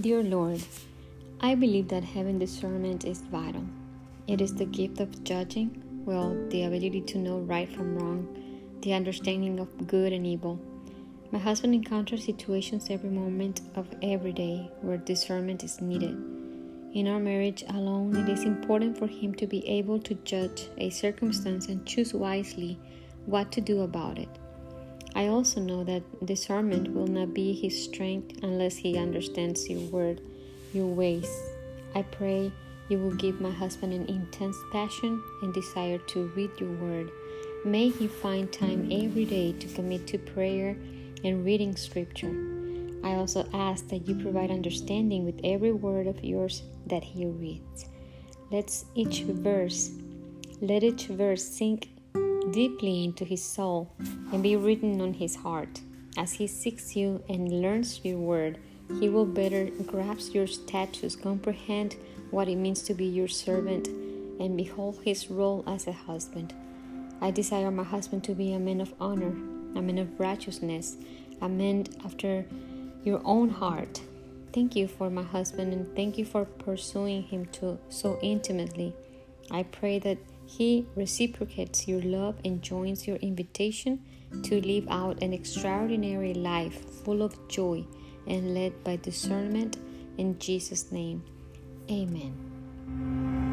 Dear Lord, I believe that having discernment is vital. It is the gift of judging, well, the ability to know right from wrong, the understanding of good and evil. My husband encounters situations every moment of every day where discernment is needed. In our marriage alone, it is important for him to be able to judge a circumstance and choose wisely what to do about it. I also know that discernment will not be his strength unless he understands your word, your ways. I pray you will give my husband an intense passion and desire to read your word. May he find time every day to commit to prayer and reading scripture. I also ask that you provide understanding with every word of yours that he reads. Let each verse, let each verse sink deeply into his soul and be written on his heart. As he seeks you and learns your word, he will better grasp your statutes, comprehend what it means to be your servant, and behold his role as a husband. I desire my husband to be a man of honor, a man of righteousness, a man after your own heart. Thank you for my husband and thank you for pursuing him too, so intimately. I pray that he reciprocates your love and joins your invitation to live out an extraordinary life full of joy and led by discernment in Jesus' name. Amen.